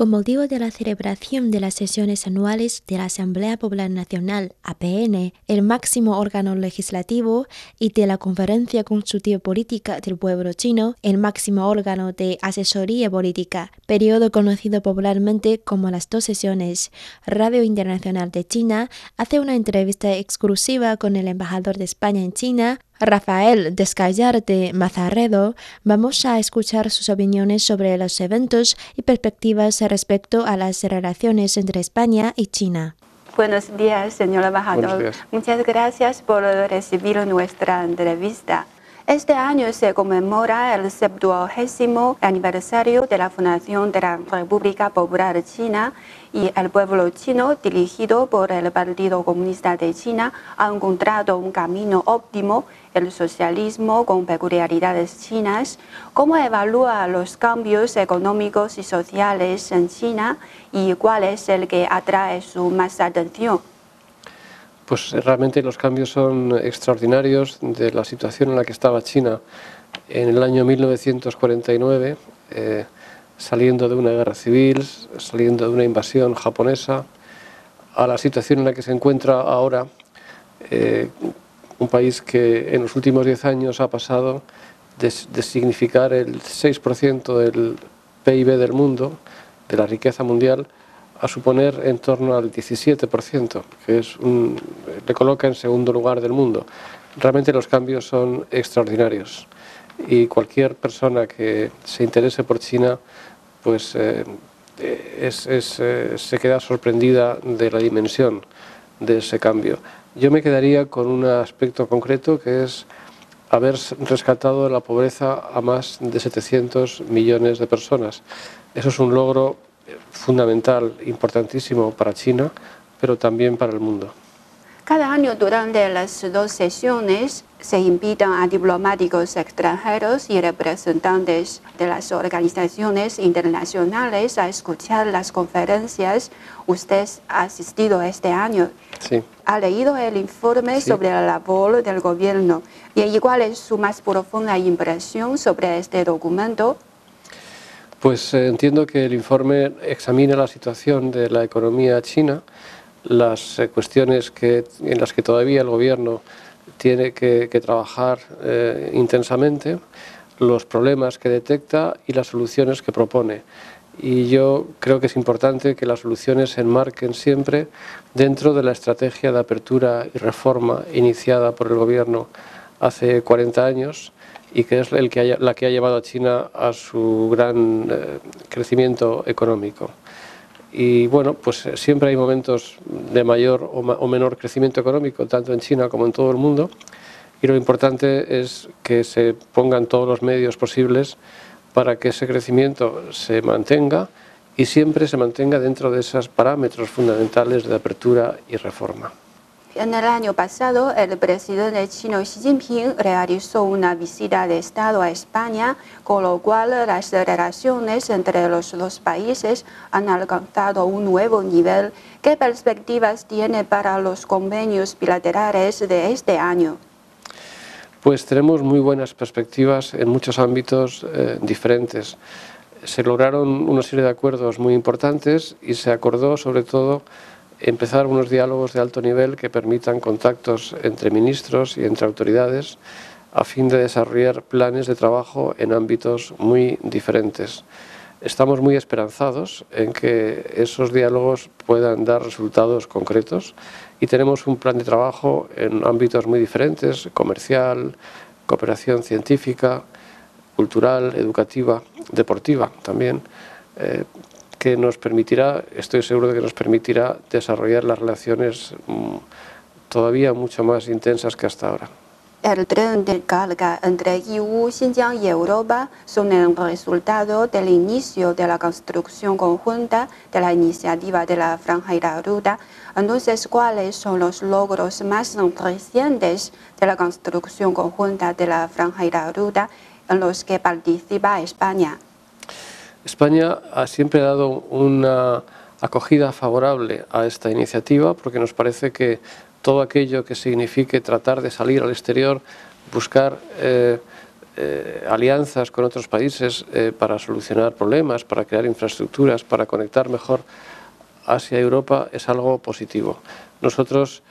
Con motivo de la celebración de las sesiones anuales de la Asamblea Popular Nacional, APN, el máximo órgano legislativo, y de la Conferencia Consultiva Política del Pueblo Chino, el máximo órgano de asesoría política, periodo conocido popularmente como las dos sesiones, Radio Internacional de China hace una entrevista exclusiva con el embajador de España en China, Rafael Descallarte Mazarredo, vamos a escuchar sus opiniones sobre los eventos y perspectivas respecto a las relaciones entre España y China. Buenos días, señor embajador. Muchas gracias por recibir nuestra entrevista. Este año se conmemora el 70 aniversario de la fundación de la República Popular China y el pueblo chino, dirigido por el Partido Comunista de China, ha encontrado un camino óptimo, el socialismo con peculiaridades chinas. ¿Cómo evalúa los cambios económicos y sociales en China y cuál es el que atrae su más atención? Pues realmente los cambios son extraordinarios de la situación en la que estaba China. En el año 1949, eh, saliendo de una guerra civil, saliendo de una invasión japonesa, a la situación en la que se encuentra ahora, eh, un país que en los últimos 10 años ha pasado de, de significar el 6% del PIB del mundo, de la riqueza mundial, a suponer en torno al 17%, que es un, le coloca en segundo lugar del mundo. Realmente los cambios son extraordinarios y cualquier persona que se interese por China pues eh, es, eh, se queda sorprendida de la dimensión de ese cambio. Yo me quedaría con un aspecto concreto que es haber rescatado de la pobreza a más de 700 millones de personas. Eso es un logro fundamental, importantísimo para China, pero también para el mundo. Cada año durante las dos sesiones se invitan a diplomáticos extranjeros y representantes de las organizaciones internacionales a escuchar las conferencias. Usted ha asistido este año. Sí. Ha leído el informe sobre la labor del gobierno. ¿Y cuál es su más profunda impresión sobre este documento? Pues eh, entiendo que el informe examina la situación de la economía china, las eh, cuestiones en las que todavía el gobierno tiene que, trabajar eh, intensamente, los problemas que detecta y las soluciones que propone. Y yo creo que es importante que las soluciones se enmarquen siempre dentro de la estrategia de apertura y reforma iniciada por el gobierno hace 40 años y que es la que ha llevado a China a su gran eh, crecimiento económico. Y bueno, pues eh, siempre hay momentos de mayor o, menor crecimiento económico, tanto en China como en todo el mundo, y lo importante es que se pongan todos los medios posibles para que ese crecimiento se mantenga y siempre se mantenga dentro de esos parámetros fundamentales de apertura y reforma. En el año pasado, el presidente chino Xi Jinping realizó una visita de Estado a España, con lo cual las relaciones entre los dos países han alcanzado un nuevo nivel. ¿Qué perspectivas tiene para los convenios bilaterales de este año? Pues tenemos muy buenas perspectivas en muchos ámbitos eh, diferentes. Se lograron una serie de acuerdos muy importantes y se acordó sobre todo empezar unos diálogos de alto nivel que permitan contactos entre ministros y entre autoridades a fin de desarrollar planes de trabajo en ámbitos muy diferentes. Estamos muy esperanzados en que esos diálogos puedan dar resultados concretos y tenemos un plan de trabajo en ámbitos muy diferentes, comercial, cooperación científica, cultural, educativa, deportiva también, eh, que nos permitirá, estoy seguro de que nos permitirá desarrollar las relaciones mm, todavía mucho más intensas que hasta ahora. El tren de carga entre EU, Xinjiang y Europa son el resultado del inicio de la construcción conjunta de la iniciativa de la Franja y la Ruta. Entonces, ¿cuáles son los logros más recientes de la construcción conjunta de la Franja y la Ruta? en los que participa España. España ha siempre dado una acogida favorable a esta iniciativa porque nos parece que todo aquello que signifique tratar de salir al exterior, buscar eh, eh, alianzas con otros países eh, para solucionar problemas, para crear infraestructuras, para conectar mejor Asia y Europa es algo positivo. Nosotros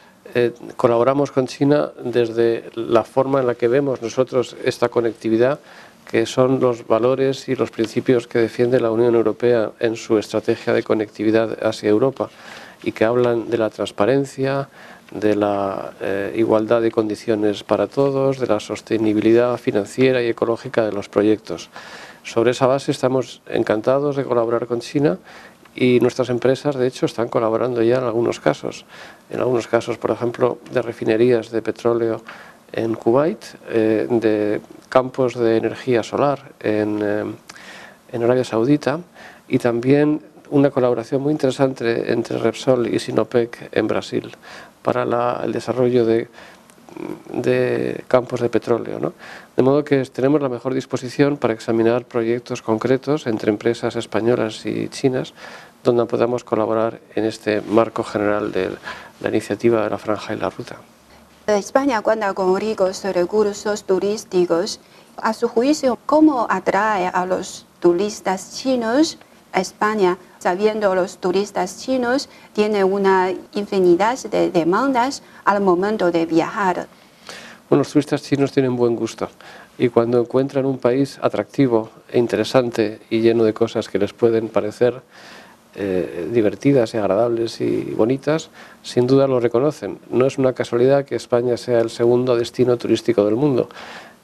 colaboramos con China desde la forma en la que vemos nosotros esta conectividad que son los valores y los principios que defiende la Unión Europea en su estrategia de conectividad hacia Europa y que hablan de la transparencia, de la eh, igualdad de condiciones para todos, de la sostenibilidad financiera y ecológica de los proyectos. Sobre esa base estamos encantados de colaborar con China y nuestras empresas, de hecho, están colaborando ya en algunos casos. En algunos casos, por ejemplo, de refinerías de petróleo en Kuwait, eh, de campos de energía solar en, eh, en, Arabia Saudita y también una colaboración muy interesante entre Repsol y Sinopec en Brasil para el desarrollo de, de campos de petróleo. ¿no? De modo que tenemos la mejor disposición para examinar proyectos concretos entre empresas españolas y chinas donde podamos colaborar en este marco general de la iniciativa de la franja y la ruta. España cuenta con ricos recursos turísticos. A su juicio, ¿cómo atrae a los turistas chinos a España? Sabiendo los turistas chinos tienen una infinidad de demandas al momento de viajar. Bueno, los turistas chinos tienen buen gusto y cuando encuentran un país atractivo e interesante y lleno de cosas que les pueden parecer eh, divertidas y agradables y bonitas, sin duda lo reconocen. No es una casualidad que España sea el segundo destino turístico del mundo.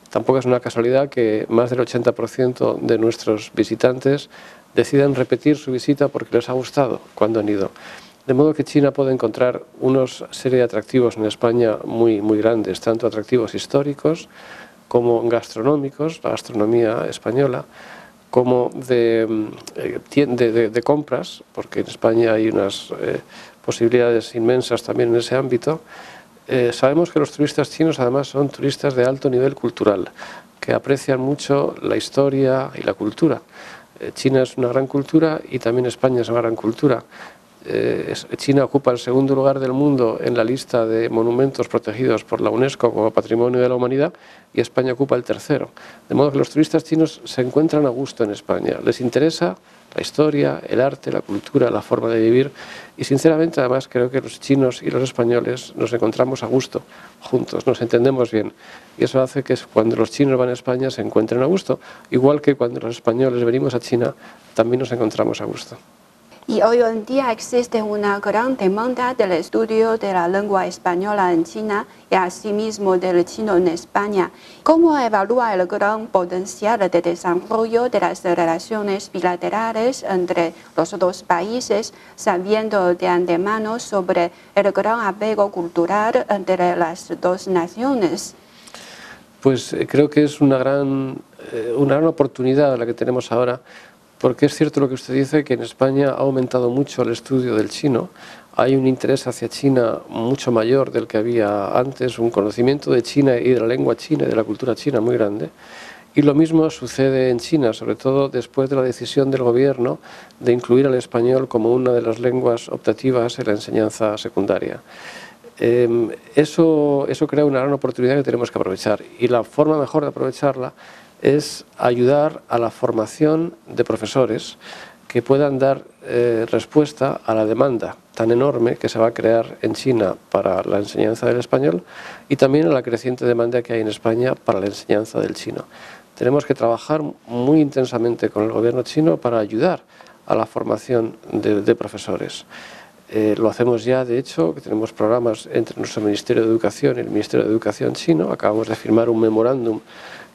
Tampoco es una casualidad que más del 80% de nuestros visitantes decidan repetir su visita porque les ha gustado cuando han ido. De modo que China puede encontrar unos serie de atractivos en España muy, muy grandes, tanto atractivos históricos como gastronómicos, la gastronomía española, como de, eh, de, compras, porque en España hay unas eh, posibilidades inmensas también en ese ámbito. Eh, sabemos que los turistas chinos además son turistas de alto nivel cultural, que aprecian mucho la historia y la cultura. China es una gran cultura y también España es una gran cultura. Eh, China ocupa el segundo lugar del mundo en la lista de monumentos protegidos por la UNESCO como Patrimonio de la Humanidad y España ocupa el tercero. De modo que los turistas chinos se encuentran a gusto en España. Les interesa la historia, el arte, la cultura, la forma de vivir y sinceramente además creo que los chinos y los españoles nos encontramos a gusto juntos, nos entendemos bien y eso hace que cuando los chinos van a España se encuentren a gusto, igual que cuando los españoles venimos a China también nos encontramos a gusto. Y hoy en día existe una gran demanda del estudio de la lengua española en China y asimismo del chino en España. ¿Cómo evalúa el gran potencial de desarrollo de las relaciones bilaterales entre los dos países, sabiendo de antemano sobre el gran apego cultural entre las dos naciones? Pues eh, creo que es una gran, eh, una gran oportunidad la que tenemos ahora porque es cierto lo que usted dice, que en España ha aumentado mucho el estudio del chino, hay un interés hacia China mucho mayor del que había antes, un conocimiento de China y de la lengua china y de la cultura china muy grande. Y lo mismo sucede en China, sobre todo después de la decisión del gobierno de incluir al español como una de las lenguas optativas en la enseñanza secundaria. Em, eso, eso crea una gran oportunidad que tenemos que aprovechar y la forma mejor de aprovecharla es ayudar a la formación de profesores que puedan dar eh, respuesta a la demanda tan enorme que se va a crear en China para la enseñanza del español y también a la creciente demanda que hay en España para la enseñanza del chino. Tenemos que trabajar muy intensamente con el gobierno chino para ayudar a la formación de, profesores. Eh, lo hacemos ya, de hecho, que tenemos programas entre nuestro Ministerio de Educación y el Ministerio de Educación chino. Acabamos de firmar un memorándum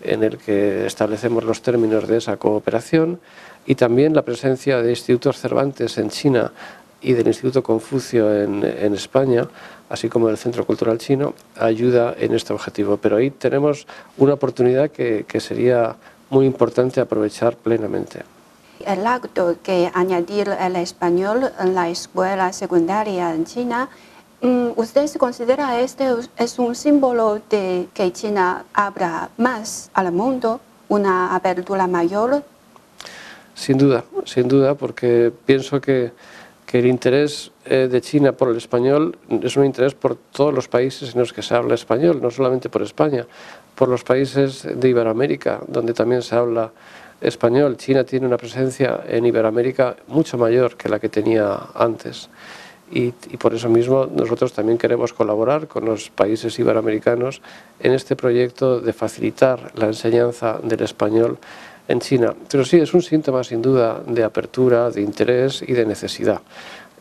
en el que establecemos los términos de esa cooperación y también la presencia de institutos Cervantes en China y del Instituto Confucio en, España, así como del Centro Cultural Chino, ayuda en este objetivo. Pero ahí tenemos una oportunidad que, que sería muy importante aprovechar plenamente. El acto que añadir el español en la escuela secundaria en China Mm, ¿Usted considera este es un símbolo de que China abra más al mundo? una apertura mayor? Sin duda, sin duda, porque pienso que, que el interés eh, de China por el español es un interés por todos los países en los que se habla español, no solamente por España, por los países de Iberoamérica, donde también se habla español. China tiene una presencia en Iberoamérica mucho mayor que la que tenía antes. Y, y, por eso mismo nosotros también queremos colaborar con los países iberoamericanos en este proyecto de facilitar la enseñanza del español en China. Pero sí, es un síntoma sin duda de apertura, de interés y de necesidad.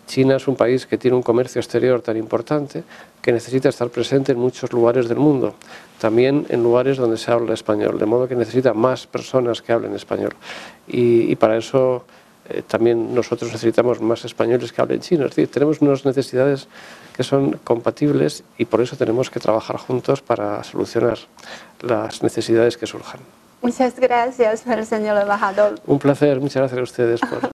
China es un país que tiene un comercio exterior tan importante que necesita estar presente en muchos lugares del mundo, también en lugares donde se habla español, de modo que necesita más personas que hablen español. Y, y para eso eh, también nosotros necesitamos más españoles que hablen chino. Es decir, tenemos unas necesidades que son compatibles y por eso tenemos que trabajar juntos para solucionar las necesidades que surjan. Muchas gracias, señor embajador. Un placer, muchas gracias a ustedes por...